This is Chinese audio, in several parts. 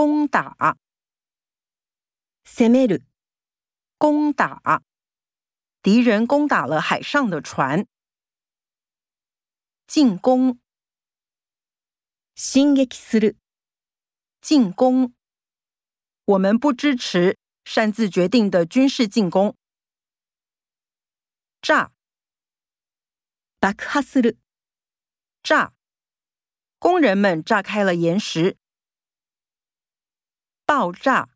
攻打，攻める、攻打，敌人攻打了海上的船。进攻，進撃する、进攻，我们不支持擅自决定的军事进攻。炸，爆破する、炸，工人们炸开了岩石。 爆炸，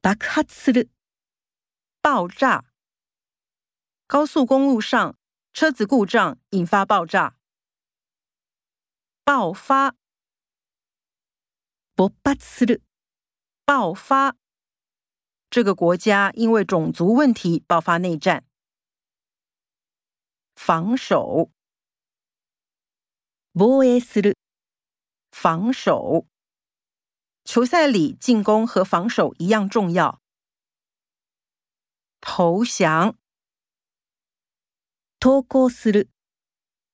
爆発する、爆炸，高速公路上车子故障引发爆炸。爆发，勃発する、爆发，这个国家因为种族问题爆发内战。防守，防衛する、防守， 球赛里进攻和防守一样重要。投降，投降する、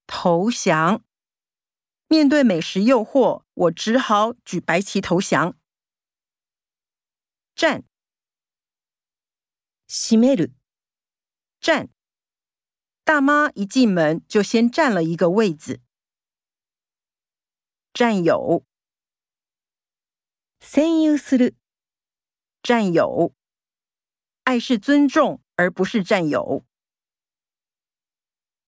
投降。面对美食诱惑，我只好举白旗投降。站，閉める、站。大妈一进门就先占了一个位子。占有， 占有する、占有。爱是尊重，而不是占有。